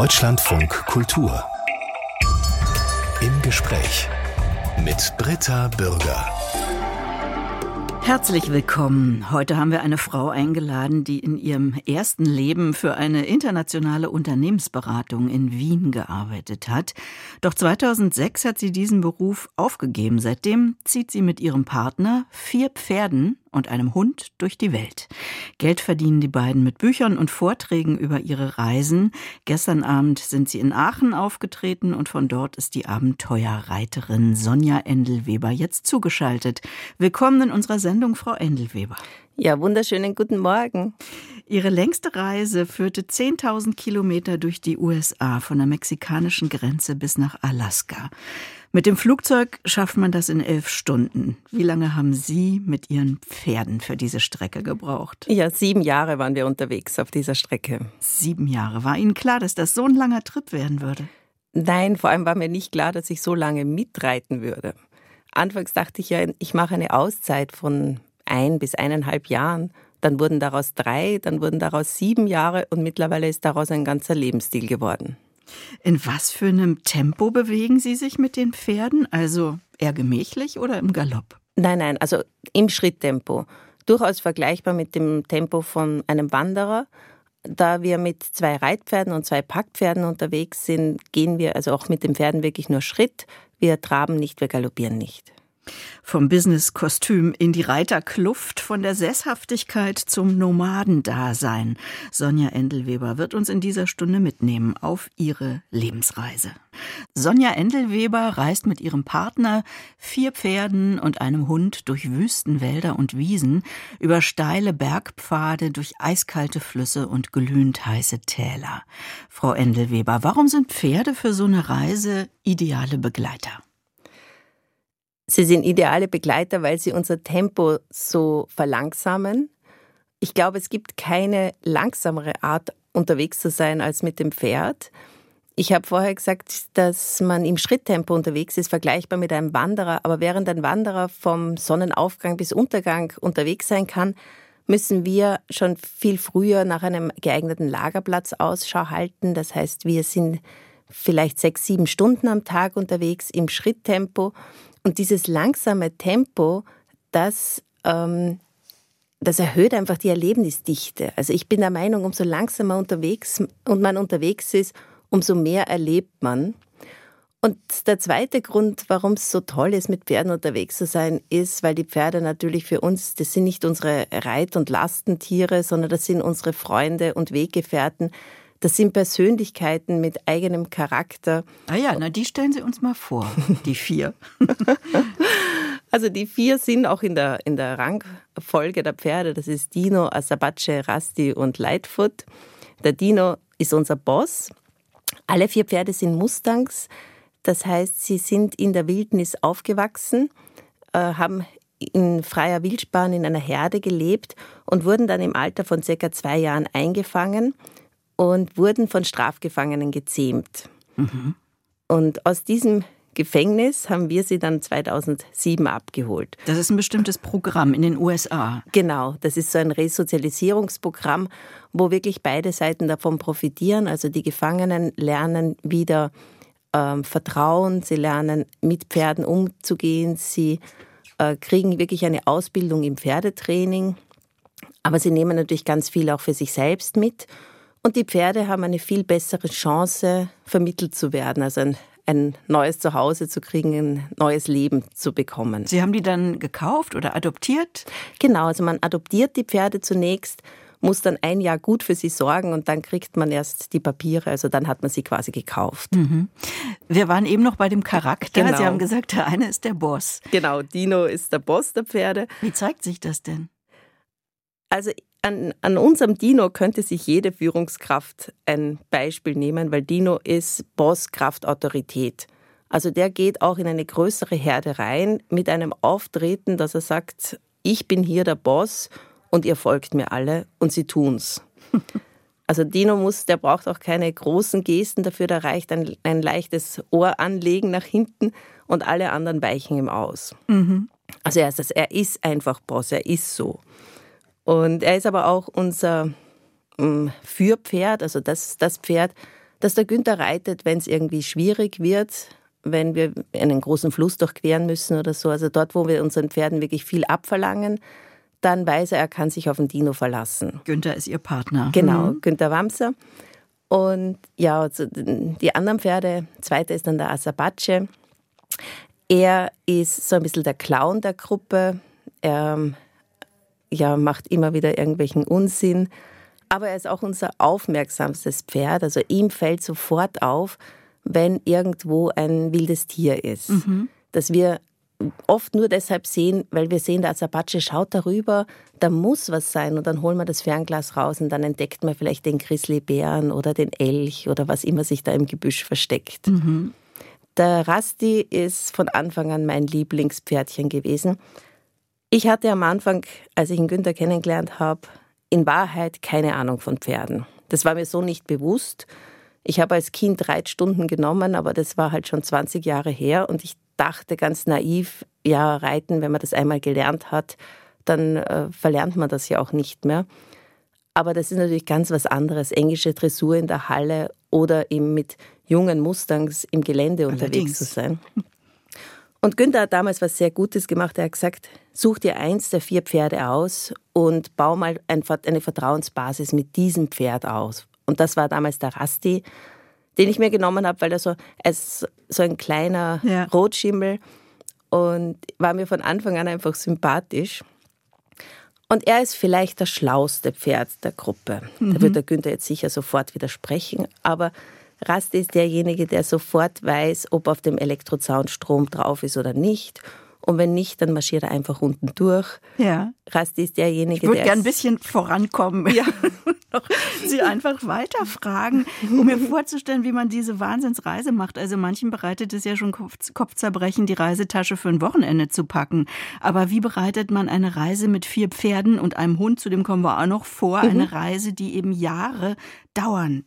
Deutschlandfunk Kultur. Im Gespräch mit Britta Bürger. Herzlich willkommen. Heute haben wir eine Frau eingeladen, die in ihrem ersten Leben für eine internationale Unternehmensberatung in Wien gearbeitet hat. Doch 2006 hat sie diesen Beruf aufgegeben. Seitdem zieht sie mit ihrem Partner, vier Pferden und einem Hund durch die Welt. Geld verdienen die beiden mit Büchern und Vorträgen über ihre Reisen. Gestern Abend sind sie in Aachen aufgetreten und von dort ist die Abenteuerreiterin Sonja Endelweber jetzt zugeschaltet. Willkommen in unserer Sendung, Frau Endelweber. Ja, wunderschönen guten Morgen. Ihre längste Reise führte 10.000 Kilometer durch die USA, von der mexikanischen Grenze bis nach Alaska. Mit dem Flugzeug schafft man das in elf Stunden. Wie lange haben Sie mit Ihren Pferden für diese Strecke gebraucht? Ja, sieben Jahre waren wir unterwegs auf dieser Strecke. Sieben Jahre. War Ihnen klar, dass das so ein langer Trip werden würde? Nein, vor allem war mir nicht klar, dass ich so lange mitreiten würde. Anfangs dachte ich ja, ich mache eine Auszeit von ein bis eineinhalb Jahren. Dann wurden daraus drei, dann wurden daraus sieben Jahre und mittlerweile ist daraus ein ganzer Lebensstil geworden. In was für einem Tempo bewegen Sie sich mit den Pferden? Also eher gemächlich oder im Galopp? Nein, nein, also im Schritttempo. Durchaus vergleichbar mit dem Tempo von einem Wanderer. Da wir mit zwei Reitpferden und zwei Packpferden unterwegs sind, gehen wir also auch mit den Pferden wirklich nur Schritt. Wir traben nicht, wir galoppieren nicht. Vom Business-Kostüm in die Reiterkluft, von der Sesshaftigkeit zum Nomadendasein. Sonja Endelweber wird uns in dieser Stunde mitnehmen auf ihre Lebensreise. Sonja Endelweber reist mit ihrem Partner, vier Pferden und einem Hund durch Wüstenwälder und Wiesen, über steile Bergpfade, durch eiskalte Flüsse und glühend heiße Täler. Frau Endelweber, warum sind Pferde für so eine Reise ideale Begleiter? Sie sind ideale Begleiter, weil sie unser Tempo so verlangsamen. Ich glaube, es gibt keine langsamere Art, unterwegs zu sein als mit dem Pferd. Ich habe vorher gesagt, dass man im Schritttempo unterwegs ist, vergleichbar mit einem Wanderer. Aber während ein Wanderer vom Sonnenaufgang bis Untergang unterwegs sein kann, müssen wir schon viel früher nach einem geeigneten Lagerplatz Ausschau halten. Das heißt, wir sind vielleicht sechs, sieben Stunden am Tag unterwegs im Schritttempo. Und dieses langsame Tempo, das, ähm, das erhöht einfach die Erlebnisdichte. Also ich bin der Meinung, umso langsamer unterwegs und man unterwegs ist, umso mehr erlebt man. Und der zweite Grund, warum es so toll ist, mit Pferden unterwegs zu sein, ist, weil die Pferde natürlich für uns, das sind nicht unsere Reit- und Lastentiere, sondern das sind unsere Freunde und Weggefährten. Das sind Persönlichkeiten mit eigenem Charakter. Ah ja, na die stellen Sie uns mal vor, die vier. also die vier sind auch in der, in der Rangfolge der Pferde. Das ist Dino, Asabace, Rasti und Lightfoot. Der Dino ist unser Boss. Alle vier Pferde sind Mustangs. Das heißt, sie sind in der Wildnis aufgewachsen, äh, haben in freier Wildbahn in einer Herde gelebt und wurden dann im Alter von circa zwei Jahren eingefangen und wurden von Strafgefangenen gezähmt. Mhm. Und aus diesem Gefängnis haben wir sie dann 2007 abgeholt. Das ist ein bestimmtes Programm in den USA. Genau, das ist so ein Resozialisierungsprogramm, wo wirklich beide Seiten davon profitieren. Also die Gefangenen lernen wieder ähm, Vertrauen, sie lernen mit Pferden umzugehen, sie äh, kriegen wirklich eine Ausbildung im Pferdetraining, aber sie nehmen natürlich ganz viel auch für sich selbst mit und die Pferde haben eine viel bessere Chance, vermittelt zu werden, also ein, ein neues Zuhause zu kriegen, ein neues Leben zu bekommen. Sie haben die dann gekauft oder adoptiert? Genau, also man adoptiert die Pferde zunächst, muss dann ein Jahr gut für sie sorgen und dann kriegt man erst die Papiere, also dann hat man sie quasi gekauft. Mhm. Wir waren eben noch bei dem Charakter. Genau. Sie haben gesagt, der eine ist der Boss. Genau, Dino ist der Boss der Pferde. Wie zeigt sich das denn? Also an, an unserem Dino könnte sich jede Führungskraft ein Beispiel nehmen, weil Dino ist Boss, Kraft, Autorität. Also der geht auch in eine größere Herde rein mit einem Auftreten, dass er sagt, ich bin hier der Boss und ihr folgt mir alle und sie tun's. Also Dino muss, der braucht auch keine großen Gesten dafür, da reicht ein, ein leichtes Ohr anlegen nach hinten und alle anderen weichen ihm aus. Mhm. Also er ist, er ist einfach Boss, er ist so. Und er ist aber auch unser mm, Führpferd, also das, das Pferd, dass der Günther reitet, wenn es irgendwie schwierig wird, wenn wir einen großen Fluss durchqueren müssen oder so. Also dort, wo wir unseren Pferden wirklich viel abverlangen, dann weiß er, er kann sich auf den Dino verlassen. Günther ist Ihr Partner. Genau, mhm. Günther Wamser. Und ja, also die anderen Pferde, zweiter ist dann der Asabache. Er ist so ein bisschen der Clown der Gruppe. Er ja, macht immer wieder irgendwelchen Unsinn. Aber er ist auch unser aufmerksamstes Pferd. Also ihm fällt sofort auf, wenn irgendwo ein wildes Tier ist. Mhm. Dass wir oft nur deshalb sehen, weil wir sehen, der Apache schaut darüber, da muss was sein und dann holen wir das Fernglas raus und dann entdeckt man vielleicht den Grizzlybären oder den Elch oder was immer sich da im Gebüsch versteckt. Mhm. Der Rasti ist von Anfang an mein Lieblingspferdchen gewesen. Ich hatte am Anfang, als ich ihn Günther kennengelernt habe, in Wahrheit keine Ahnung von Pferden. Das war mir so nicht bewusst. Ich habe als Kind Reitstunden genommen, aber das war halt schon 20 Jahre her und ich dachte ganz naiv, ja, Reiten, wenn man das einmal gelernt hat, dann äh, verlernt man das ja auch nicht mehr. Aber das ist natürlich ganz was anderes, englische Dressur in der Halle oder eben mit jungen Mustangs im Gelände Allerdings. unterwegs zu sein. Und Günther hat damals was sehr Gutes gemacht. Er hat gesagt, such dir eins der vier Pferde aus und bau mal eine Vertrauensbasis mit diesem Pferd aus. Und das war damals der Rasti den ich mir genommen habe, weil er so, ist so ein kleiner ja. Rotschimmel und war mir von Anfang an einfach sympathisch. Und er ist vielleicht das schlauste Pferd der Gruppe. Mhm. Da wird der Günther jetzt sicher sofort widersprechen. Aber Rast ist derjenige, der sofort weiß, ob auf dem Elektrozaun Strom drauf ist oder nicht und wenn nicht, dann marschiert er einfach unten durch. Ja. Rasti ist derjenige, ich würde gerne ein bisschen vorankommen. Ja. Sie einfach weiterfragen, um mir vorzustellen, wie man diese Wahnsinnsreise macht. Also manchen bereitet es ja schon Kopfzerbrechen, die Reisetasche für ein Wochenende zu packen. Aber wie bereitet man eine Reise mit vier Pferden und einem Hund, zu dem kommen wir auch noch vor, mhm. eine Reise, die eben Jahre dauern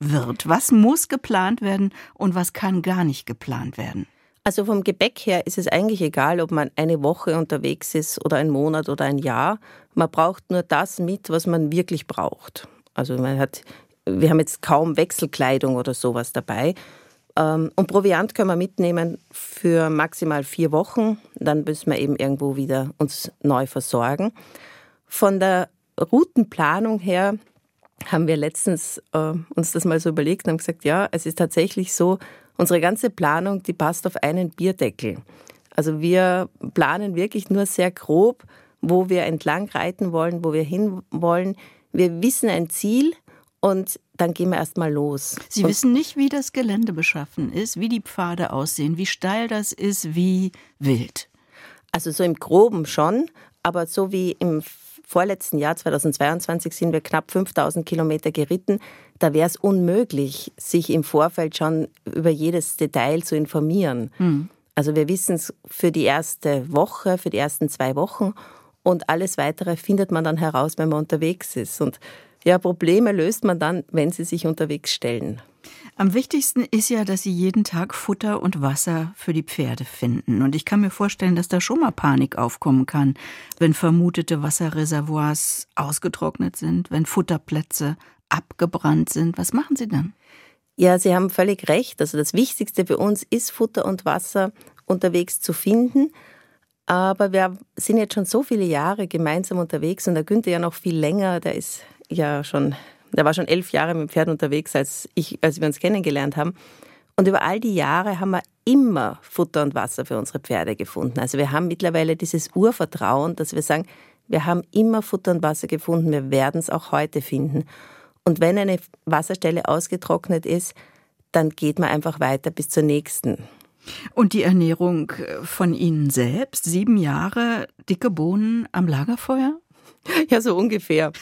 wird? Was muss geplant werden und was kann gar nicht geplant werden? Also vom Gepäck her ist es eigentlich egal, ob man eine Woche unterwegs ist oder einen Monat oder ein Jahr. Man braucht nur das mit, was man wirklich braucht. Also man hat, wir haben jetzt kaum Wechselkleidung oder sowas dabei. Ähm, und Proviant können wir mitnehmen für maximal vier Wochen. Dann müssen wir eben irgendwo wieder uns neu versorgen. Von der Routenplanung her haben wir letztens äh, uns das mal so überlegt und haben gesagt, ja, es ist tatsächlich so, Unsere ganze Planung, die passt auf einen Bierdeckel. Also wir planen wirklich nur sehr grob, wo wir entlang reiten wollen, wo wir hin wollen. Wir wissen ein Ziel und dann gehen wir erstmal los. Sie und wissen nicht, wie das Gelände beschaffen ist, wie die Pfade aussehen, wie steil das ist, wie wild. Also so im groben schon, aber so wie im vorletzten Jahr 2022 sind wir knapp 5000 Kilometer geritten da wäre es unmöglich, sich im Vorfeld schon über jedes Detail zu informieren. Mhm. Also wir wissen es für die erste Woche, für die ersten zwei Wochen und alles weitere findet man dann heraus, wenn man unterwegs ist. Und ja, Probleme löst man dann, wenn sie sich unterwegs stellen. Am wichtigsten ist ja, dass Sie jeden Tag Futter und Wasser für die Pferde finden. Und ich kann mir vorstellen, dass da schon mal Panik aufkommen kann, wenn vermutete Wasserreservoirs ausgetrocknet sind, wenn Futterplätze abgebrannt sind. Was machen Sie dann? Ja, Sie haben völlig recht. Also das Wichtigste für uns ist Futter und Wasser unterwegs zu finden. Aber wir sind jetzt schon so viele Jahre gemeinsam unterwegs und der Günther ja noch viel länger. Der ist ja schon, der war schon elf Jahre mit dem Pferd unterwegs, als ich, als wir uns kennengelernt haben. Und über all die Jahre haben wir immer Futter und Wasser für unsere Pferde gefunden. Also wir haben mittlerweile dieses Urvertrauen, dass wir sagen, wir haben immer Futter und Wasser gefunden, wir werden es auch heute finden. Und wenn eine Wasserstelle ausgetrocknet ist, dann geht man einfach weiter bis zur nächsten. Und die Ernährung von Ihnen selbst? Sieben Jahre dicke Bohnen am Lagerfeuer? Ja, so ungefähr.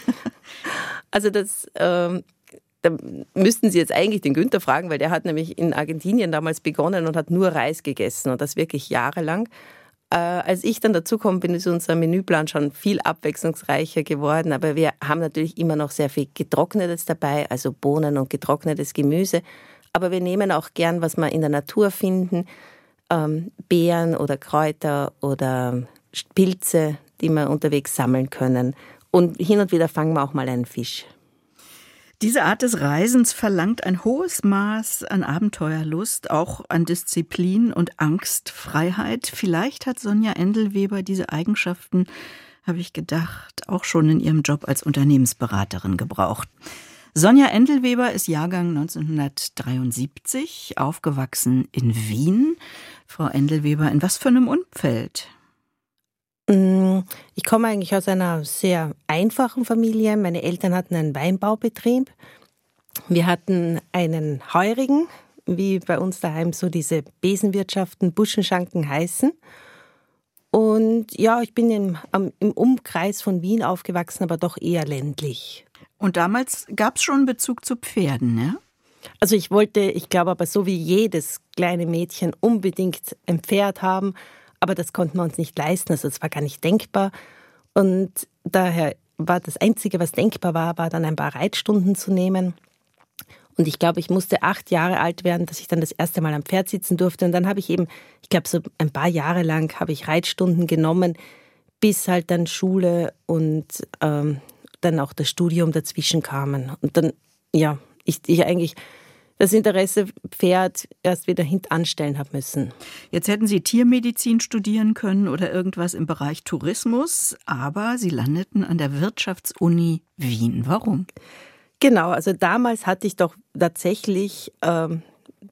Also das, ähm, da müssten Sie jetzt eigentlich den Günther fragen, weil der hat nämlich in Argentinien damals begonnen und hat nur Reis gegessen und das wirklich jahrelang. Äh, als ich dann dazugekommen bin, ist unser Menüplan schon viel abwechslungsreicher geworden. Aber wir haben natürlich immer noch sehr viel Getrocknetes dabei, also Bohnen und getrocknetes Gemüse. Aber wir nehmen auch gern, was wir in der Natur finden, ähm, Beeren oder Kräuter oder Pilze, die wir unterwegs sammeln können. Und hin und wieder fangen wir auch mal einen Fisch. Diese Art des Reisens verlangt ein hohes Maß an Abenteuerlust, auch an Disziplin und Angstfreiheit. Vielleicht hat Sonja Endelweber diese Eigenschaften, habe ich gedacht, auch schon in ihrem Job als Unternehmensberaterin gebraucht. Sonja Endelweber ist Jahrgang 1973, aufgewachsen in Wien. Frau Endelweber, in was für einem Umfeld? Mm, ich komme eigentlich aus einer sehr einfachen Familie. Meine Eltern hatten einen Weinbaubetrieb. Wir hatten einen Heurigen, wie bei uns daheim so diese Besenwirtschaften, Buschenschanken heißen. Und ja, ich bin im, im Umkreis von Wien aufgewachsen, aber doch eher ländlich. Und damals gab es schon Bezug zu Pferden, ne? Also ich wollte, ich glaube aber so wie jedes kleine Mädchen unbedingt ein Pferd haben, aber das konnten wir uns nicht leisten, also es war gar nicht denkbar. Und daher war das Einzige, was denkbar war, war dann ein paar Reitstunden zu nehmen. Und ich glaube, ich musste acht Jahre alt werden, dass ich dann das erste Mal am Pferd sitzen durfte. Und dann habe ich eben, ich glaube, so ein paar Jahre lang habe ich Reitstunden genommen, bis halt dann Schule und ähm, dann auch das Studium dazwischen kamen. Und dann, ja, ich, ich eigentlich das Interesse Pferd erst wieder hintanstellen habe müssen. Jetzt hätten Sie Tiermedizin studieren können oder irgendwas im Bereich Tourismus, aber Sie landeten an der Wirtschaftsuni Wien. Warum? Genau, also damals hatte ich doch tatsächlich ähm,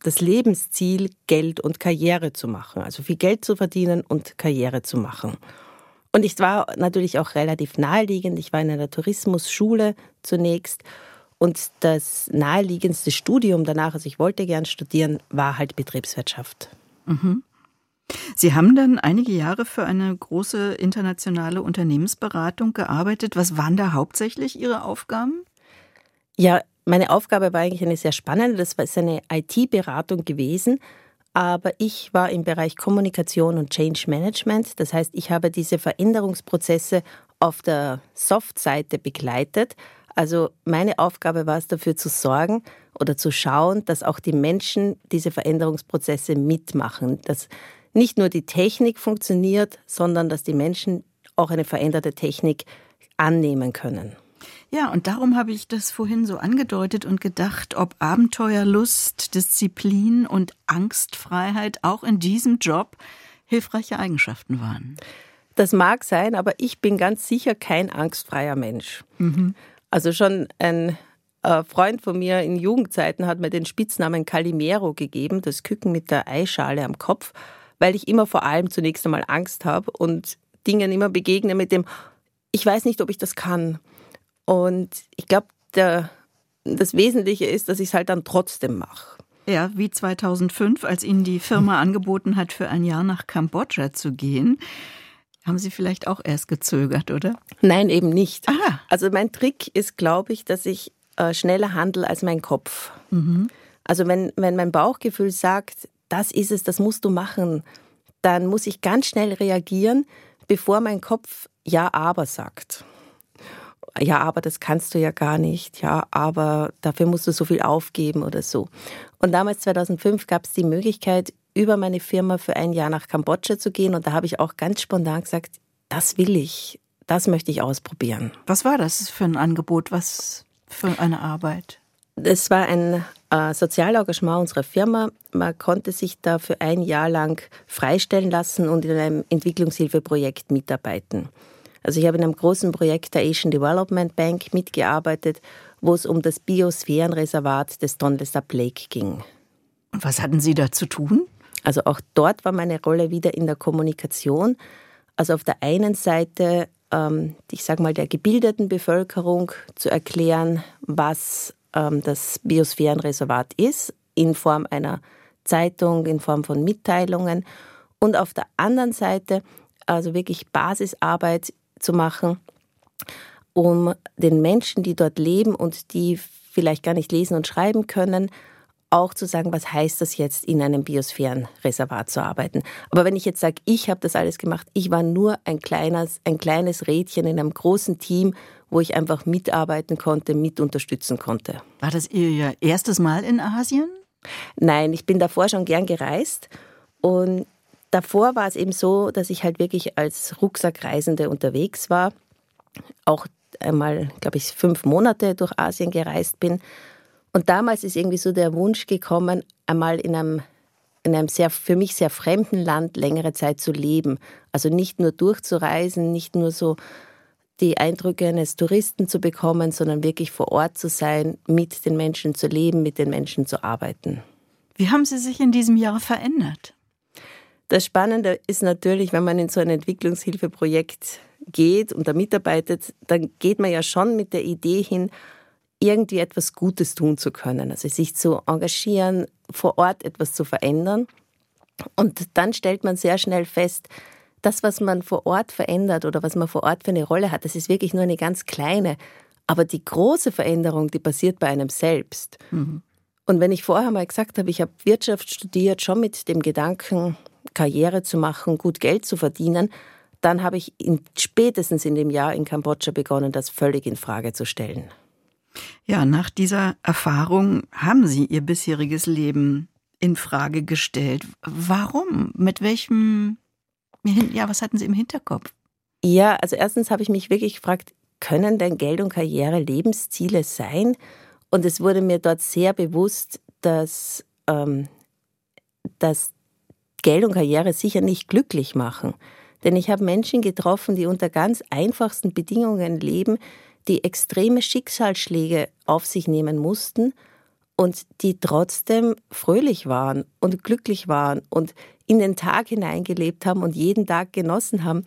das Lebensziel, Geld und Karriere zu machen. Also viel Geld zu verdienen und Karriere zu machen. Und ich war natürlich auch relativ naheliegend. Ich war in einer Tourismusschule zunächst. Und das naheliegendste Studium danach, also ich wollte gern studieren, war halt Betriebswirtschaft. Mhm. Sie haben dann einige Jahre für eine große internationale Unternehmensberatung gearbeitet. Was waren da hauptsächlich Ihre Aufgaben? Ja, meine Aufgabe war eigentlich eine sehr spannende. Das war eine IT-Beratung gewesen aber ich war im Bereich Kommunikation und Change Management. Das heißt, ich habe diese Veränderungsprozesse auf der Soft-Seite begleitet. Also meine Aufgabe war es dafür zu sorgen oder zu schauen, dass auch die Menschen diese Veränderungsprozesse mitmachen, dass nicht nur die Technik funktioniert, sondern dass die Menschen auch eine veränderte Technik annehmen können. Ja, und darum habe ich das vorhin so angedeutet und gedacht, ob Abenteuerlust, Disziplin und Angstfreiheit auch in diesem Job hilfreiche Eigenschaften waren. Das mag sein, aber ich bin ganz sicher kein angstfreier Mensch. Mhm. Also schon ein äh, Freund von mir in Jugendzeiten hat mir den Spitznamen Calimero gegeben, das Küken mit der Eischale am Kopf, weil ich immer vor allem zunächst einmal Angst habe und Dingen immer begegne mit dem, ich weiß nicht, ob ich das kann. Und ich glaube, das Wesentliche ist, dass ich es halt dann trotzdem mache. Ja, wie 2005, als Ihnen die Firma angeboten hat, für ein Jahr nach Kambodscha zu gehen. Haben Sie vielleicht auch erst gezögert, oder? Nein, eben nicht. Ah. Also mein Trick ist, glaube ich, dass ich äh, schneller handle als mein Kopf. Mhm. Also wenn, wenn mein Bauchgefühl sagt, das ist es, das musst du machen, dann muss ich ganz schnell reagieren, bevor mein Kopf Ja, aber sagt ja, aber das kannst du ja gar nicht, ja, aber dafür musst du so viel aufgeben oder so. Und damals 2005 gab es die Möglichkeit, über meine Firma für ein Jahr nach Kambodscha zu gehen und da habe ich auch ganz spontan gesagt, das will ich, das möchte ich ausprobieren. Was war das für ein Angebot, was für eine Arbeit? Es war ein äh, Sozialengagement unserer Firma. Man konnte sich da für ein Jahr lang freistellen lassen und in einem Entwicklungshilfeprojekt mitarbeiten. Also ich habe in einem großen Projekt der Asian Development Bank mitgearbeitet, wo es um das Biosphärenreservat des Tonle Sap Lake ging. Und was hatten Sie da zu tun? Also auch dort war meine Rolle wieder in der Kommunikation. Also auf der einen Seite, ähm, ich sage mal, der gebildeten Bevölkerung zu erklären, was ähm, das Biosphärenreservat ist, in Form einer Zeitung, in Form von Mitteilungen. Und auf der anderen Seite also wirklich Basisarbeit zu machen, um den Menschen, die dort leben und die vielleicht gar nicht lesen und schreiben können, auch zu sagen, was heißt das jetzt, in einem Biosphärenreservat zu arbeiten. Aber wenn ich jetzt sage, ich habe das alles gemacht, ich war nur ein kleines, ein kleines Rädchen in einem großen Team, wo ich einfach mitarbeiten konnte, mit unterstützen konnte. War das Ihr erstes Mal in Asien? Nein, ich bin davor schon gern gereist und davor war es eben so, dass ich halt wirklich als Rucksackreisende unterwegs war. Auch einmal, glaube ich, fünf Monate durch Asien gereist bin. Und damals ist irgendwie so der Wunsch gekommen, einmal in einem, in einem sehr, für mich sehr fremden Land längere Zeit zu leben. Also nicht nur durchzureisen, nicht nur so die Eindrücke eines Touristen zu bekommen, sondern wirklich vor Ort zu sein, mit den Menschen zu leben, mit den Menschen zu arbeiten. Wie haben Sie sich in diesem Jahr verändert? Das Spannende ist natürlich, wenn man in so ein Entwicklungshilfeprojekt geht und da mitarbeitet, dann geht man ja schon mit der Idee hin, irgendwie etwas Gutes tun zu können, also sich zu engagieren, vor Ort etwas zu verändern. Und dann stellt man sehr schnell fest, das, was man vor Ort verändert oder was man vor Ort für eine Rolle hat, das ist wirklich nur eine ganz kleine. Aber die große Veränderung, die passiert bei einem selbst. Mhm. Und wenn ich vorher mal gesagt habe, ich habe Wirtschaft studiert, schon mit dem Gedanken, Karriere zu machen, gut Geld zu verdienen, dann habe ich in, spätestens in dem Jahr in Kambodscha begonnen, das völlig in Frage zu stellen. Ja, nach dieser Erfahrung haben Sie Ihr bisheriges Leben in Frage gestellt. Warum? Mit welchem, ja, was hatten Sie im Hinterkopf? Ja, also erstens habe ich mich wirklich gefragt, können denn Geld und Karriere Lebensziele sein? Und es wurde mir dort sehr bewusst, dass, ähm, dass Geld und Karriere sicher nicht glücklich machen. Denn ich habe Menschen getroffen, die unter ganz einfachsten Bedingungen leben, die extreme Schicksalsschläge auf sich nehmen mussten und die trotzdem fröhlich waren und glücklich waren und in den Tag hineingelebt haben und jeden Tag genossen haben.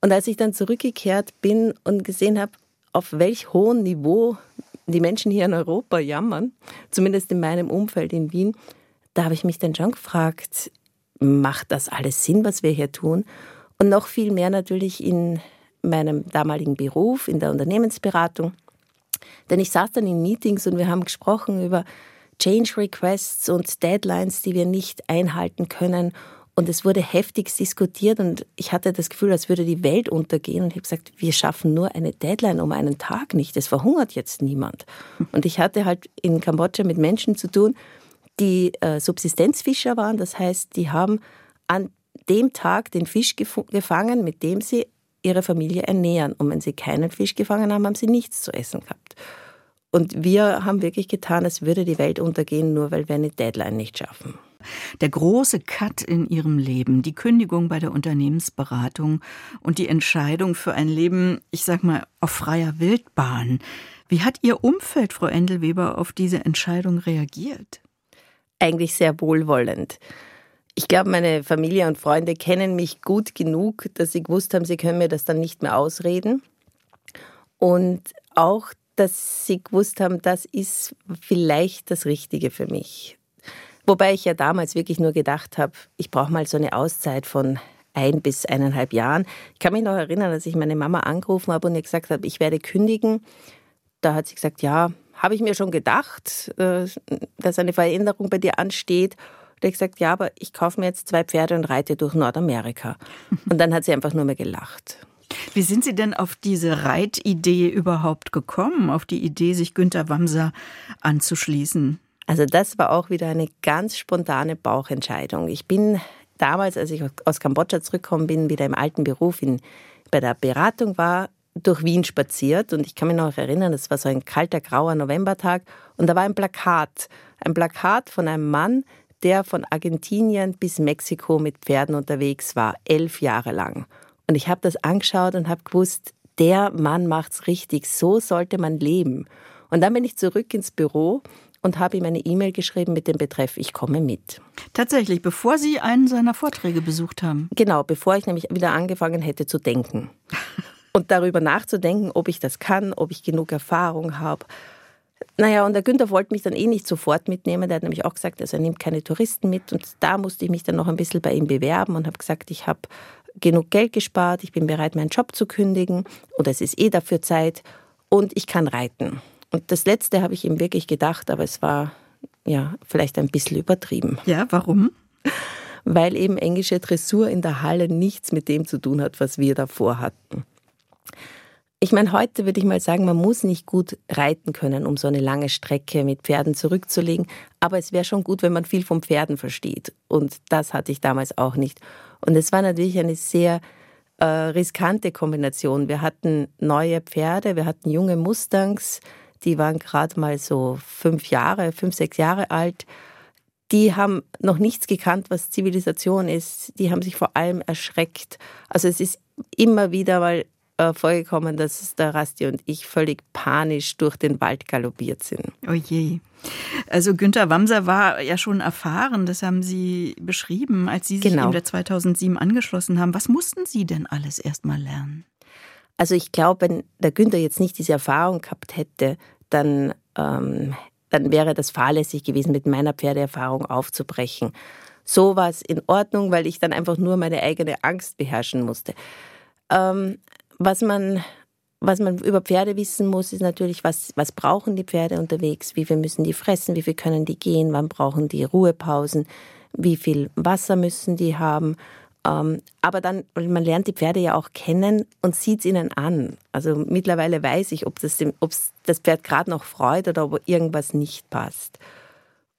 Und als ich dann zurückgekehrt bin und gesehen habe, auf welch hohem Niveau die Menschen hier in Europa jammern, zumindest in meinem Umfeld in Wien, da habe ich mich dann schon gefragt, macht das alles Sinn, was wir hier tun? Und noch viel mehr natürlich in meinem damaligen Beruf, in der Unternehmensberatung. Denn ich saß dann in Meetings und wir haben gesprochen über Change Requests und Deadlines, die wir nicht einhalten können. Und es wurde heftig diskutiert und ich hatte das Gefühl, als würde die Welt untergehen. Und ich habe gesagt, wir schaffen nur eine Deadline um einen Tag nicht. Es verhungert jetzt niemand. Und ich hatte halt in Kambodscha mit Menschen zu tun, die äh, Subsistenzfischer waren. Das heißt, die haben an dem Tag den Fisch gefangen, mit dem sie ihre Familie ernähren. Und wenn sie keinen Fisch gefangen haben, haben sie nichts zu essen gehabt. Und wir haben wirklich getan, als würde die Welt untergehen, nur weil wir eine Deadline nicht schaffen. Der große Cut in ihrem Leben, die Kündigung bei der Unternehmensberatung und die Entscheidung für ein Leben, ich sag mal, auf freier Wildbahn. Wie hat Ihr Umfeld, Frau Endelweber, auf diese Entscheidung reagiert? Eigentlich sehr wohlwollend. Ich glaube, meine Familie und Freunde kennen mich gut genug, dass sie gewusst haben, sie können mir das dann nicht mehr ausreden. Und auch, dass sie gewusst haben, das ist vielleicht das Richtige für mich. Wobei ich ja damals wirklich nur gedacht habe, ich brauche mal so eine Auszeit von ein bis eineinhalb Jahren. Ich kann mich noch erinnern, dass ich meine Mama angerufen habe und ihr gesagt habe, ich werde kündigen. Da hat sie gesagt, ja, habe ich mir schon gedacht, äh, dass eine Veränderung bei dir ansteht. Und ich gesagt, ja, aber ich kaufe mir jetzt zwei Pferde und reite durch Nordamerika. Und dann hat sie einfach nur mehr gelacht. Wie sind Sie denn auf diese Reitidee überhaupt gekommen, auf die Idee, sich Günter Wamser anzuschließen? Also das war auch wieder eine ganz spontane Bauchentscheidung. Ich bin damals, als ich aus Kambodscha zurückgekommen bin, wieder im alten Beruf in, bei der Beratung war, durch Wien spaziert und ich kann mich noch erinnern, es war so ein kalter, grauer Novembertag und da war ein Plakat, ein Plakat von einem Mann, der von Argentinien bis Mexiko mit Pferden unterwegs war, elf Jahre lang. Und ich habe das angeschaut und habe gewusst, der Mann macht's richtig, so sollte man leben. Und dann bin ich zurück ins Büro und habe ihm eine E-Mail geschrieben mit dem Betreff, ich komme mit. Tatsächlich, bevor Sie einen seiner Vorträge besucht haben? Genau, bevor ich nämlich wieder angefangen hätte zu denken. und darüber nachzudenken, ob ich das kann, ob ich genug Erfahrung habe. Naja, und der Günther wollte mich dann eh nicht sofort mitnehmen. Der hat nämlich auch gesagt, also er nimmt keine Touristen mit. Und da musste ich mich dann noch ein bisschen bei ihm bewerben und habe gesagt, ich habe genug Geld gespart, ich bin bereit, meinen Job zu kündigen oder es ist eh dafür Zeit und ich kann reiten. Und das Letzte habe ich ihm wirklich gedacht, aber es war ja vielleicht ein bisschen übertrieben. Ja, warum? Weil eben englische Dressur in der Halle nichts mit dem zu tun hat, was wir davor hatten. Ich meine, heute würde ich mal sagen, man muss nicht gut reiten können, um so eine lange Strecke mit Pferden zurückzulegen. Aber es wäre schon gut, wenn man viel vom Pferden versteht. Und das hatte ich damals auch nicht. Und es war natürlich eine sehr äh, riskante Kombination. Wir hatten neue Pferde, wir hatten junge Mustangs, die waren gerade mal so fünf Jahre, fünf, sechs Jahre alt. Die haben noch nichts gekannt, was Zivilisation ist. Die haben sich vor allem erschreckt. Also es ist immer wieder mal äh, vorgekommen, dass der Rasti und ich völlig panisch durch den Wald galoppiert sind. Oh je. Also Günter Wamser war ja schon erfahren, das haben Sie beschrieben, als Sie sich genau. ihm 2007 angeschlossen haben. Was mussten Sie denn alles erst mal lernen? Also ich glaube, wenn der Günther jetzt nicht diese Erfahrung gehabt hätte, dann, ähm, dann wäre das fahrlässig gewesen, mit meiner Pferdeerfahrung aufzubrechen. So war es in Ordnung, weil ich dann einfach nur meine eigene Angst beherrschen musste. Ähm, was man was man über Pferde wissen muss, ist natürlich, was, was brauchen die Pferde unterwegs, wie viel müssen die fressen, wie viel können die gehen, wann brauchen die Ruhepausen, wie viel Wasser müssen die haben. Ähm, aber dann, man lernt die Pferde ja auch kennen und sieht es ihnen an. Also mittlerweile weiß ich, ob das, dem, das Pferd gerade noch freut oder ob irgendwas nicht passt.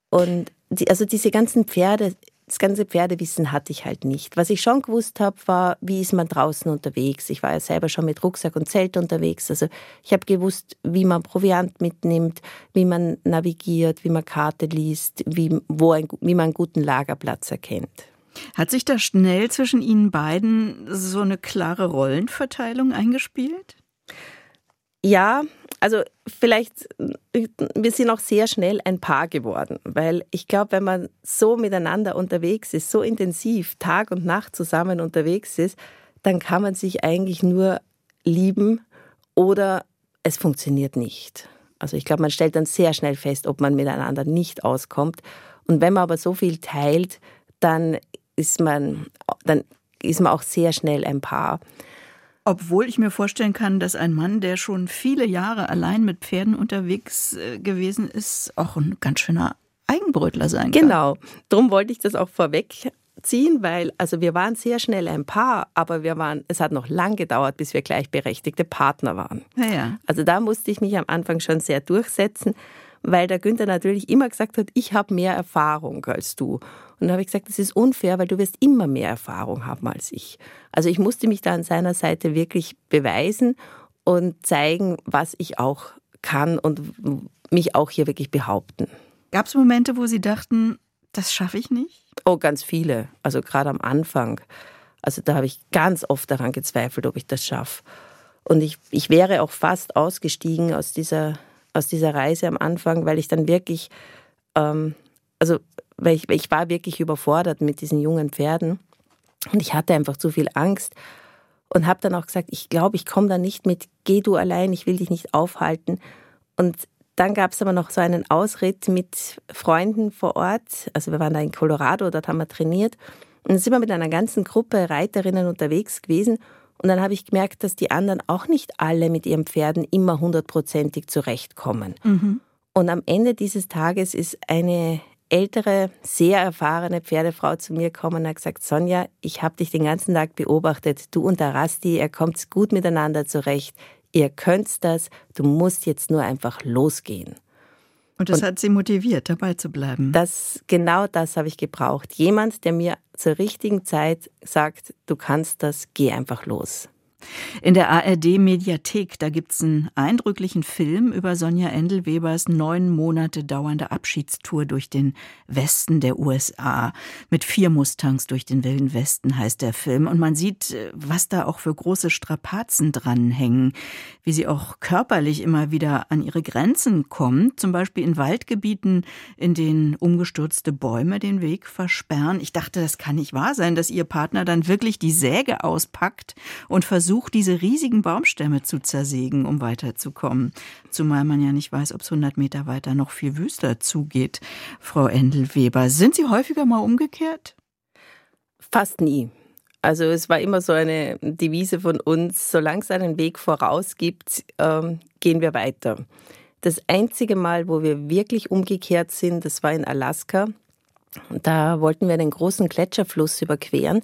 Und die, also diese ganzen Pferde das ganze Pferdewissen hatte ich halt nicht. Was ich schon gewusst habe, war, wie ist man draußen unterwegs. Ich war ja selber schon mit Rucksack und Zelt unterwegs. Also ich habe gewusst, wie man Proviant mitnimmt, wie man navigiert, wie man Karte liest, wie, wo ein, wie man einen guten Lagerplatz erkennt. Hat sich da schnell zwischen Ihnen beiden so eine klare Rollenverteilung eingespielt? Ja, also vielleicht, wir sind auch sehr schnell ein Paar geworden, weil ich glaube, wenn man so miteinander unterwegs ist, so intensiv Tag und Nacht zusammen unterwegs ist, dann kann man sich eigentlich nur lieben oder es funktioniert nicht. Also ich glaube, man stellt dann sehr schnell fest, ob man miteinander nicht auskommt. Und wenn man aber so viel teilt, dann ist man, dann ist man auch sehr schnell ein Paar. Obwohl ich mir vorstellen kann, dass ein Mann, der schon viele Jahre allein mit Pferden unterwegs äh, gewesen ist, auch ein ganz schöner Eigenbrötler sein kann. Genau. Darum wollte ich das auch vorwegziehen, weil also wir waren sehr schnell ein Paar, aber wir waren, es hat noch lang gedauert, bis wir gleichberechtigte Partner waren. Ja, ja. Also da musste ich mich am Anfang schon sehr durchsetzen, weil der Günther natürlich immer gesagt hat, ich habe mehr Erfahrung als du. Und da habe ich gesagt, das ist unfair, weil du wirst immer mehr Erfahrung haben als ich. Also ich musste mich da an seiner Seite wirklich beweisen und zeigen, was ich auch kann und mich auch hier wirklich behaupten. Gab es Momente, wo Sie dachten, das schaffe ich nicht? Oh, ganz viele. Also gerade am Anfang. Also da habe ich ganz oft daran gezweifelt, ob ich das schaffe. Und ich, ich wäre auch fast ausgestiegen aus dieser, aus dieser Reise am Anfang, weil ich dann wirklich, ähm, also weil ich, ich war wirklich überfordert mit diesen jungen Pferden und ich hatte einfach zu viel Angst und habe dann auch gesagt, ich glaube, ich komme da nicht mit, geh du allein, ich will dich nicht aufhalten. Und dann gab es aber noch so einen Ausritt mit Freunden vor Ort. Also wir waren da in Colorado, dort haben wir trainiert. Und dann sind wir mit einer ganzen Gruppe Reiterinnen unterwegs gewesen. Und dann habe ich gemerkt, dass die anderen auch nicht alle mit ihren Pferden immer hundertprozentig zurechtkommen. Mhm. Und am Ende dieses Tages ist eine ältere, sehr erfahrene Pferdefrau zu mir gekommen und hat gesagt, Sonja, ich habe dich den ganzen Tag beobachtet, du und der Rasti, ihr kommt gut miteinander zurecht, ihr könnt das, du musst jetzt nur einfach losgehen. Und das und hat sie motiviert, dabei zu bleiben. Das, genau das habe ich gebraucht. Jemand, der mir zur richtigen Zeit sagt, du kannst das, geh einfach los. In der ARD-Mediathek, da gibt's einen eindrücklichen Film über Sonja Endelwebers neun Monate dauernde Abschiedstour durch den Westen der USA. Mit vier Mustangs durch den Wilden Westen heißt der Film. Und man sieht, was da auch für große Strapazen dranhängen. Wie sie auch körperlich immer wieder an ihre Grenzen kommt. Zum Beispiel in Waldgebieten, in denen umgestürzte Bäume den Weg versperren. Ich dachte, das kann nicht wahr sein, dass ihr Partner dann wirklich die Säge auspackt und versucht, versucht, diese riesigen Baumstämme zu zersägen, um weiterzukommen. Zumal man ja nicht weiß, ob es 100 Meter weiter noch viel wüster zugeht. Frau Endelweber, sind Sie häufiger mal umgekehrt? Fast nie. Also es war immer so eine Devise von uns, solange es einen Weg voraus gibt, ähm, gehen wir weiter. Das einzige Mal, wo wir wirklich umgekehrt sind, das war in Alaska. Da wollten wir einen großen Gletscherfluss überqueren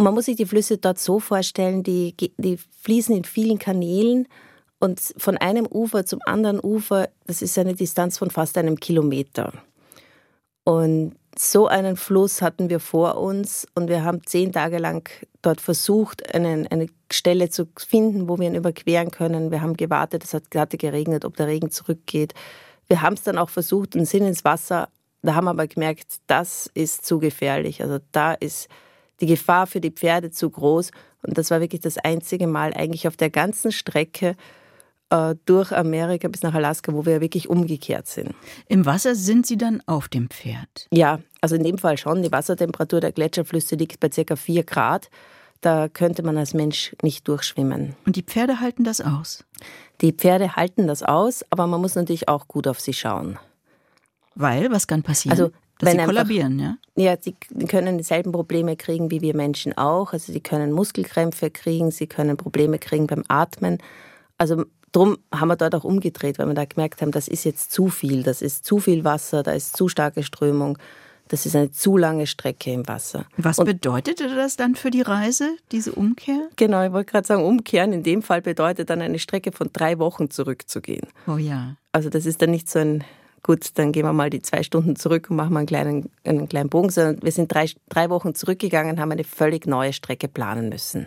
und man muss sich die Flüsse dort so vorstellen, die, die fließen in vielen Kanälen und von einem Ufer zum anderen Ufer, das ist eine Distanz von fast einem Kilometer. Und so einen Fluss hatten wir vor uns und wir haben zehn Tage lang dort versucht, einen, eine Stelle zu finden, wo wir ihn überqueren können. Wir haben gewartet, es hat hatte geregnet, ob der Regen zurückgeht. Wir haben es dann auch versucht und sind ins Wasser. Da haben wir aber gemerkt, das ist zu gefährlich. Also da ist die Gefahr für die Pferde zu groß. Und das war wirklich das einzige Mal eigentlich auf der ganzen Strecke, äh, durch Amerika bis nach Alaska, wo wir wirklich umgekehrt sind. Im Wasser sind Sie dann auf dem Pferd? Ja, also in dem Fall schon. Die Wassertemperatur der Gletscherflüsse liegt bei ca. 4 Grad. Da könnte man als Mensch nicht durchschwimmen. Und die Pferde halten das aus? Die Pferde halten das aus, aber man muss natürlich auch gut auf sie schauen. Weil, was kann passieren? Also, Dass wenn sie kollabieren, einfach, ja? Ja, sie können dieselben Probleme kriegen wie wir Menschen auch. Also sie können Muskelkrämpfe kriegen, sie können Probleme kriegen beim Atmen. Also Drum haben wir dort auch umgedreht, weil wir da gemerkt haben, das ist jetzt zu viel, das ist zu viel Wasser, da ist zu starke Strömung, das ist eine zu lange Strecke im Wasser. Was Und bedeutete das dann für die Reise, diese Umkehr? Genau, ich wollte gerade sagen, umkehren in dem Fall bedeutet dann eine Strecke von drei Wochen zurückzugehen. Oh ja. Also das ist dann nicht so ein, gut, dann gehen wir mal die zwei Stunden zurück und machen mal einen kleinen, einen kleinen Bogen, sondern wir sind drei, drei Wochen zurückgegangen, haben eine völlig neue Strecke planen müssen.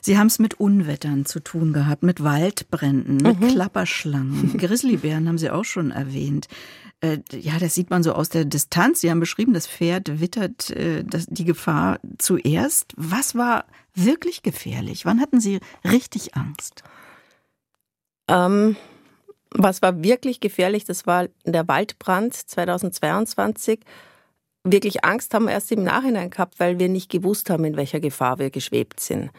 Sie haben es mit Unwettern zu tun gehabt, mit Waldbränden, mit mhm. Klapperschlangen. Grizzlybären haben Sie auch schon erwähnt. Äh, ja, das sieht man so aus der Distanz. Sie haben beschrieben, das Pferd wittert äh, die Gefahr zuerst. Was war wirklich gefährlich? Wann hatten Sie richtig Angst? Ähm, was war wirklich gefährlich? Das war der Waldbrand 2022 wirklich Angst haben wir erst im Nachhinein gehabt, weil wir nicht gewusst haben, in welcher Gefahr wir geschwebt sind.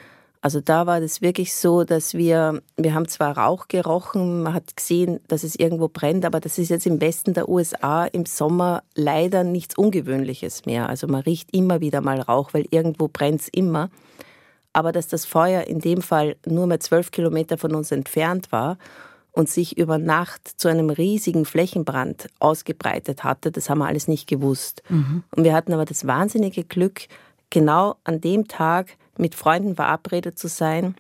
Also da war das wirklich so, dass wir, wir haben zwar Rauch gerochen, man hat gesehen, dass es irgendwo brennt, aber das ist jetzt im Westen der USA im Sommer leider nichts Ungewöhnliches mehr. Also man riecht immer wieder mal Rauch, weil irgendwo brennt es immer. Aber dass das Feuer in dem Fall nur mehr zwölf Kilometer von uns entfernt war und sich über Nacht zu einem riesigen Flächenbrand ausgebreitet hatte, das haben wir alles nicht gewusst. Mhm. Und wir hatten aber das wahnsinnige Glück, genau an dem Tag mit Freunden verabredet zu sein,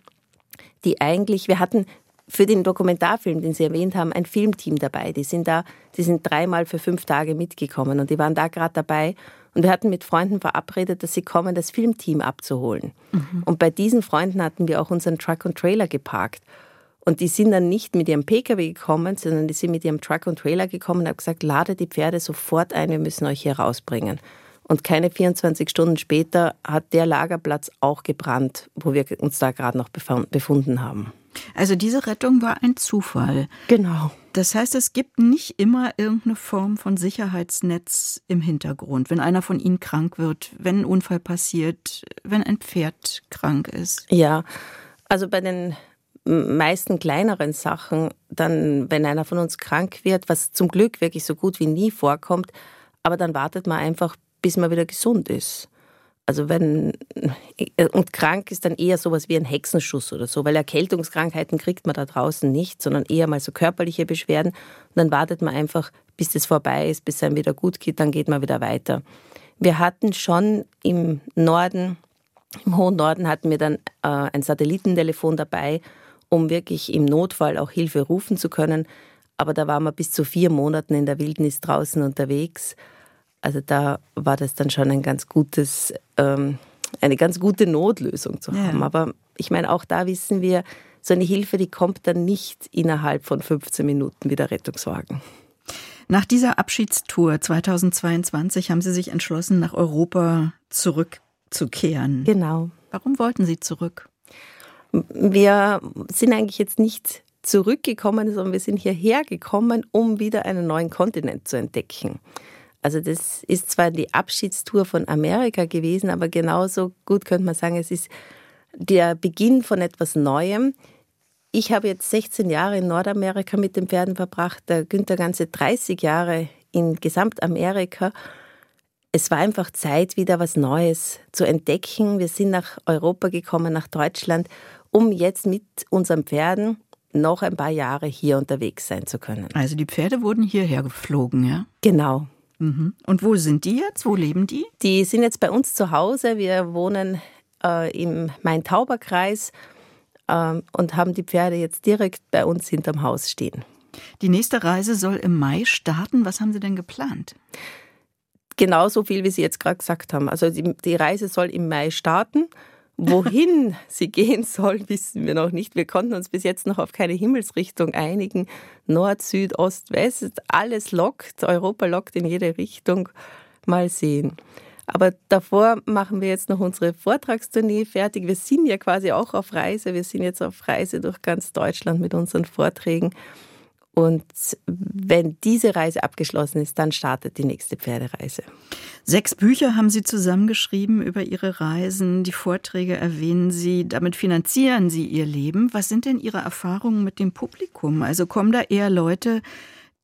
die eigentlich, wir hatten für den Dokumentarfilm, den Sie erwähnt haben, ein Filmteam dabei. Die sind da, die sind dreimal für fünf Tage mitgekommen und die waren da gerade dabei. Und wir hatten mit Freunden verabredet, dass sie kommen, das Filmteam abzuholen. Mhm. Und bei diesen Freunden hatten wir auch unseren Truck und Trailer geparkt. Und die sind dann nicht mit ihrem Pkw gekommen, sondern die sind mit ihrem Truck und Trailer gekommen und haben gesagt, lade die Pferde sofort ein, wir müssen euch hier rausbringen. Und keine 24 Stunden später hat der Lagerplatz auch gebrannt, wo wir uns da gerade noch befunden haben. Also diese Rettung war ein Zufall. Genau. Das heißt, es gibt nicht immer irgendeine Form von Sicherheitsnetz im Hintergrund, wenn einer von Ihnen krank wird, wenn ein Unfall passiert, wenn ein Pferd krank ist. Ja, also bei den meisten kleineren Sachen, dann, wenn einer von uns krank wird, was zum Glück wirklich so gut wie nie vorkommt, aber dann wartet man einfach, bis man wieder gesund ist. Also wenn und krank ist dann eher sowas wie ein Hexenschuss oder so, weil Erkältungskrankheiten kriegt man da draußen nicht, sondern eher mal so körperliche Beschwerden. Und dann wartet man einfach, bis das vorbei ist, bis es einem wieder gut geht, dann geht man wieder weiter. Wir hatten schon im Norden, im hohen Norden hatten wir dann äh, ein Satellitentelefon dabei, um wirklich im Notfall auch Hilfe rufen zu können. Aber da waren wir bis zu vier Monaten in der Wildnis draußen unterwegs. Also da war das dann schon ein ganz gutes, ähm, eine ganz gute Notlösung zu haben. Ja. Aber ich meine, auch da wissen wir, so eine Hilfe, die kommt dann nicht innerhalb von 15 Minuten wie der Rettungswagen. Nach dieser Abschiedstour 2022 haben Sie sich entschlossen, nach Europa zurückzukehren. Genau. Warum wollten Sie zurück? Wir sind eigentlich jetzt nicht zurückgekommen, sondern wir sind hierher gekommen, um wieder einen neuen Kontinent zu entdecken. Also das ist zwar die Abschiedstour von Amerika gewesen, aber genauso gut könnte man sagen, es ist der Beginn von etwas Neuem. Ich habe jetzt 16 Jahre in Nordamerika mit den Pferden verbracht, der Günther ganze 30 Jahre in Gesamtamerika. Es war einfach Zeit, wieder was Neues zu entdecken. Wir sind nach Europa gekommen, nach Deutschland, um jetzt mit unseren Pferden noch ein paar Jahre hier unterwegs sein zu können. Also die Pferde wurden hierher geflogen, ja? Genau. Mhm. Und wo sind die jetzt? Wo leben die? Die sind jetzt bei uns zu Hause. Wir wohnen äh, im Main-Tauber-Kreis äh, und haben die Pferde jetzt direkt bei uns hinterm Haus stehen. Die nächste Reise soll im Mai starten. Was haben Sie denn geplant? Genauso viel, wie Sie jetzt gerade gesagt haben. Also die, die Reise soll im Mai starten. Wohin sie gehen soll, wissen wir noch nicht. Wir konnten uns bis jetzt noch auf keine Himmelsrichtung einigen. Nord, Süd, Ost, West, alles lockt. Europa lockt in jede Richtung. Mal sehen. Aber davor machen wir jetzt noch unsere Vortragstournee fertig. Wir sind ja quasi auch auf Reise. Wir sind jetzt auf Reise durch ganz Deutschland mit unseren Vorträgen. Und wenn diese Reise abgeschlossen ist, dann startet die nächste Pferdereise. Sechs Bücher haben Sie zusammengeschrieben über Ihre Reisen. Die Vorträge erwähnen Sie. Damit finanzieren Sie Ihr Leben. Was sind denn Ihre Erfahrungen mit dem Publikum? Also kommen da eher Leute,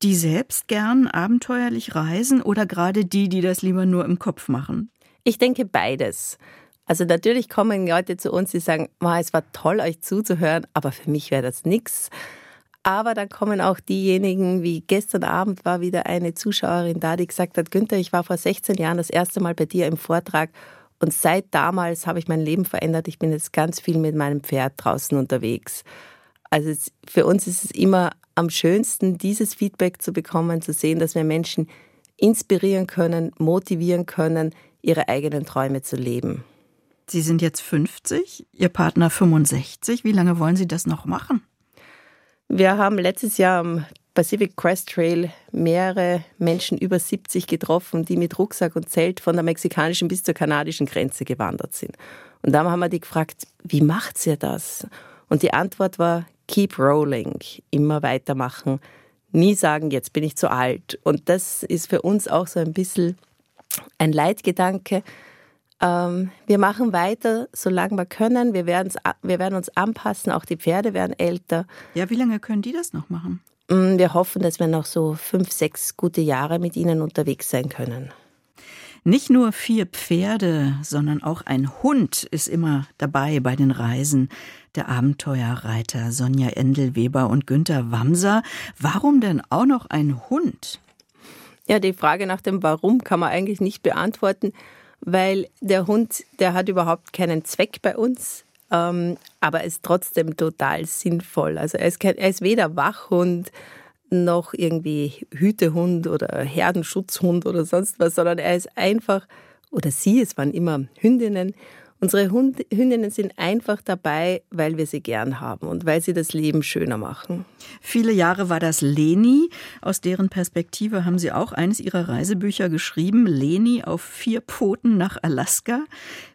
die selbst gern abenteuerlich reisen oder gerade die, die das lieber nur im Kopf machen? Ich denke beides. Also natürlich kommen Leute zu uns, die sagen, es war toll, euch zuzuhören, aber für mich wäre das nichts. Aber dann kommen auch diejenigen, wie gestern Abend war wieder eine Zuschauerin da, die gesagt hat, Günther, ich war vor 16 Jahren das erste Mal bei dir im Vortrag und seit damals habe ich mein Leben verändert. Ich bin jetzt ganz viel mit meinem Pferd draußen unterwegs. Also für uns ist es immer am schönsten, dieses Feedback zu bekommen, zu sehen, dass wir Menschen inspirieren können, motivieren können, ihre eigenen Träume zu leben. Sie sind jetzt 50, Ihr Partner 65. Wie lange wollen Sie das noch machen? Wir haben letztes Jahr am Pacific Crest Trail mehrere Menschen über 70 getroffen, die mit Rucksack und Zelt von der mexikanischen bis zur kanadischen Grenze gewandert sind. Und da haben wir die gefragt, wie macht ihr das? Und die Antwort war, keep rolling, immer weitermachen, nie sagen, jetzt bin ich zu alt. Und das ist für uns auch so ein bisschen ein Leitgedanke, ähm, wir machen weiter, solange wir können. Wir, wir werden uns anpassen, auch die Pferde werden älter. Ja, wie lange können die das noch machen? Mm, wir hoffen, dass wir noch so fünf, sechs gute Jahre mit ihnen unterwegs sein können. Nicht nur vier Pferde, sondern auch ein Hund ist immer dabei bei den Reisen. Der Abenteuerreiter Sonja Endelweber und Günther Wamser. Warum denn auch noch ein Hund? Ja, die Frage nach dem Warum kann man eigentlich nicht beantworten weil der Hund, der hat überhaupt keinen Zweck bei uns, ähm, aber ist trotzdem total sinnvoll. Also er ist, kein, er ist weder Wachhund noch irgendwie Hütehund oder Herdenschutzhund oder sonst was, sondern er ist einfach, oder sie, es waren immer Hündinnen, Unsere Hund Hündinnen sind einfach dabei, weil wir sie gern haben und weil sie das Leben schöner machen. Viele Jahre war das Leni. Aus deren Perspektive haben Sie auch eines Ihrer Reisebücher geschrieben. Leni auf vier Pfoten nach Alaska.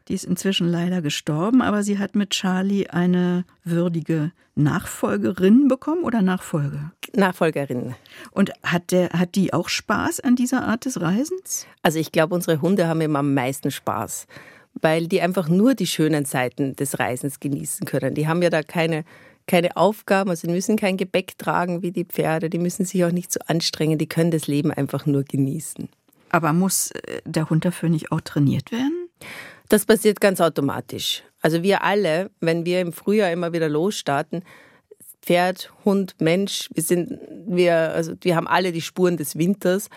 Die ist inzwischen leider gestorben, aber sie hat mit Charlie eine würdige Nachfolgerin bekommen oder Nachfolger? Nachfolgerin. Und hat, der, hat die auch Spaß an dieser Art des Reisens? Also ich glaube, unsere Hunde haben immer am meisten Spaß weil die einfach nur die schönen Seiten des Reisens genießen können. Die haben ja da keine, keine Aufgaben, also die müssen kein Gepäck tragen wie die Pferde, die müssen sich auch nicht so anstrengen, die können das Leben einfach nur genießen. Aber muss äh, der Hund dafür nicht auch trainiert werden? Das passiert ganz automatisch. Also wir alle, wenn wir im Frühjahr immer wieder losstarten, Pferd, Hund, Mensch, wir sind, wir, also wir haben alle die Spuren des Winters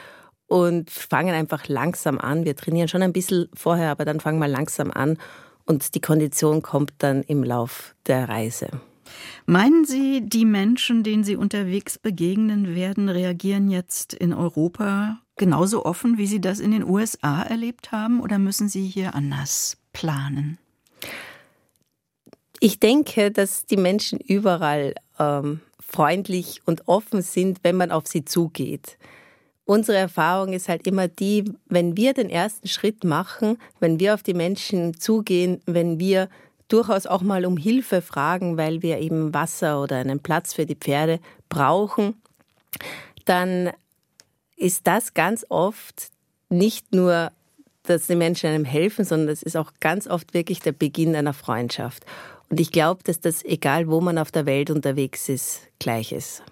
und fangen einfach langsam an. Wir trainieren schon ein bisschen vorher, aber dann fangen wir langsam an und die Kondition kommt dann im Lauf der Reise. Meinen Sie, die Menschen, denen Sie unterwegs begegnen werden, reagieren jetzt in Europa genauso offen, wie Sie das in den USA erlebt haben, oder müssen Sie hier anders planen? Ich denke, dass die Menschen überall ähm, freundlich und offen sind, wenn man auf sie zugeht unsere Erfahrung ist halt immer die, wenn wir den ersten Schritt machen, wenn wir auf die Menschen zugehen, wenn wir durchaus auch mal um Hilfe fragen, weil wir eben Wasser oder einen Platz für die Pferde brauchen, dann ist das ganz oft nicht nur, dass die Menschen einem helfen, sondern es ist auch ganz oft wirklich der Beginn einer Freundschaft. Und ich glaube, dass das, egal wo man auf der Welt unterwegs ist, gleich ist.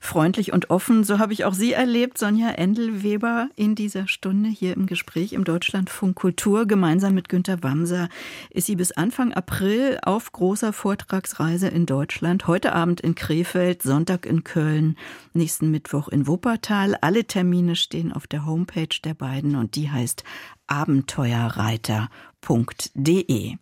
Freundlich und offen, so habe ich auch Sie erlebt, Sonja Endelweber, in dieser Stunde hier im Gespräch im Deutschlandfunk Kultur. Gemeinsam mit Günter Wamser ist sie bis Anfang April auf großer Vortragsreise in Deutschland. Heute Abend in Krefeld, Sonntag in Köln, nächsten Mittwoch in Wuppertal. Alle Termine stehen auf der Homepage der beiden und die heißt abenteuerreiter.de.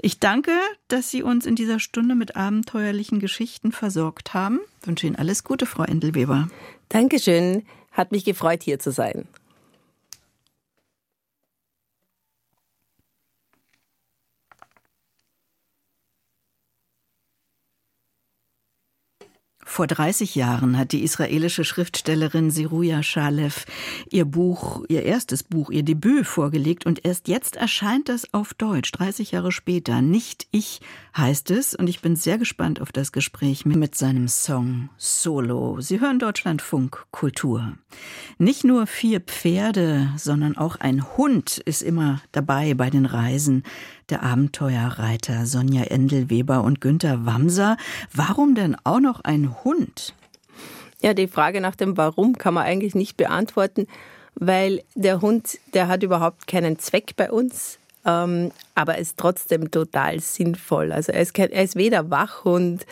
Ich danke, dass Sie uns in dieser Stunde mit abenteuerlichen Geschichten versorgt haben. Ich wünsche Ihnen alles Gute, Frau Endelweber. Dankeschön. Hat mich gefreut, hier zu sein. Vor 30 Jahren hat die israelische Schriftstellerin Siruya Shalev ihr Buch, ihr erstes Buch, ihr Debüt vorgelegt und erst jetzt erscheint es auf Deutsch, 30 Jahre später. Nicht ich heißt es und ich bin sehr gespannt auf das Gespräch mit seinem Song Solo. Sie hören Deutschlandfunk Kultur. Nicht nur vier Pferde, sondern auch ein Hund ist immer dabei bei den Reisen der Abenteuerreiter Sonja Endelweber und Günter Wamser. Warum denn auch noch ein Hund? Ja, die Frage nach dem Warum kann man eigentlich nicht beantworten, weil der Hund, der hat überhaupt keinen Zweck bei uns, ähm, aber ist trotzdem total sinnvoll. Also er ist, kein, er ist weder Wachhund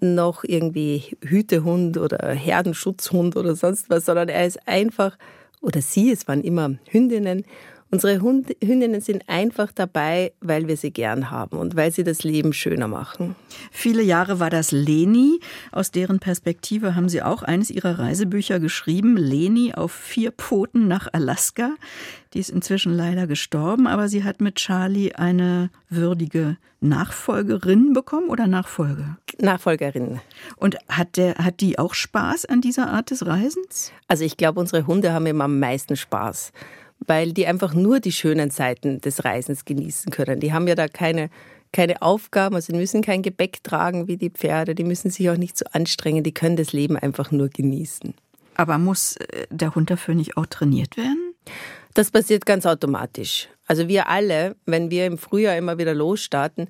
noch irgendwie Hütehund oder Herdenschutzhund oder sonst was, sondern er ist einfach, oder sie, es waren immer Hündinnen, Unsere Hund Hündinnen sind einfach dabei, weil wir sie gern haben und weil sie das Leben schöner machen. Viele Jahre war das Leni. Aus deren Perspektive haben Sie auch eines Ihrer Reisebücher geschrieben. Leni auf vier Pfoten nach Alaska. Die ist inzwischen leider gestorben, aber sie hat mit Charlie eine würdige Nachfolgerin bekommen oder Nachfolge? Nachfolgerin. Und hat, der, hat die auch Spaß an dieser Art des Reisens? Also ich glaube, unsere Hunde haben immer am meisten Spaß weil die einfach nur die schönen Seiten des Reisens genießen können. Die haben ja da keine, keine Aufgaben, also die müssen kein Gepäck tragen wie die Pferde, die müssen sich auch nicht so anstrengen, die können das Leben einfach nur genießen. Aber muss äh, der Hund dafür nicht auch trainiert werden? Das passiert ganz automatisch. Also wir alle, wenn wir im Frühjahr immer wieder losstarten,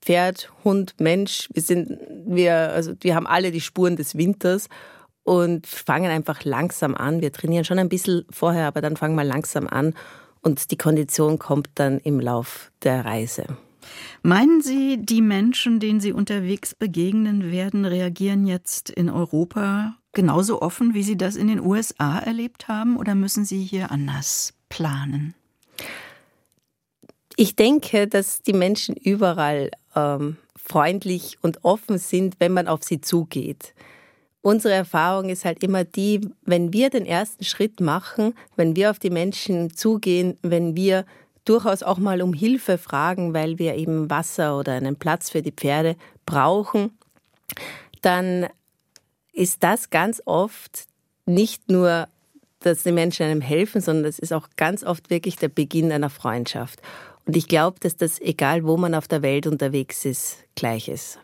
Pferd, Hund, Mensch, wir sind, wir, also wir haben alle die Spuren des Winters und fangen einfach langsam an. Wir trainieren schon ein bisschen vorher, aber dann fangen wir langsam an und die Kondition kommt dann im Lauf der Reise. Meinen Sie, die Menschen, denen Sie unterwegs begegnen werden, reagieren jetzt in Europa genauso offen, wie Sie das in den USA erlebt haben, oder müssen Sie hier anders planen? Ich denke, dass die Menschen überall ähm, freundlich und offen sind, wenn man auf sie zugeht unsere Erfahrung ist halt immer die, wenn wir den ersten Schritt machen, wenn wir auf die Menschen zugehen, wenn wir durchaus auch mal um Hilfe fragen, weil wir eben Wasser oder einen Platz für die Pferde brauchen, dann ist das ganz oft nicht nur, dass die Menschen einem helfen, sondern es ist auch ganz oft wirklich der Beginn einer Freundschaft. Und ich glaube, dass das, egal wo man auf der Welt unterwegs ist, gleich ist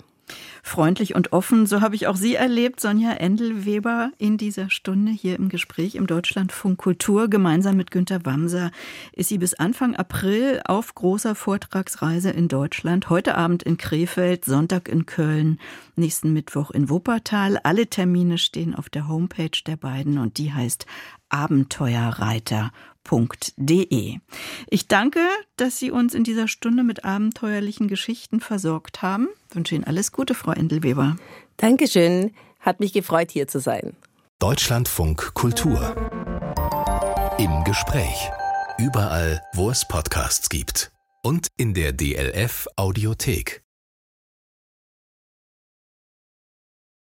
freundlich und offen. So habe ich auch Sie erlebt, Sonja Endelweber, in dieser Stunde hier im Gespräch im Deutschlandfunk Kultur. Gemeinsam mit Günter Wamser ist sie bis Anfang April auf großer Vortragsreise in Deutschland. Heute Abend in Krefeld, Sonntag in Köln, nächsten Mittwoch in Wuppertal. Alle Termine stehen auf der Homepage der beiden und die heißt Abenteuerreiter abenteuerlich.de. Ich danke, dass Sie uns in dieser Stunde mit abenteuerlichen Geschichten versorgt haben. Ich wünsche Ihnen alles Gute, Frau Endelweber. Dankeschön. Hat mich gefreut, hier zu sein. Deutschlandfunk Kultur. Im Gespräch. Überall, wo es Podcasts gibt. Und in der DLF Audiothek.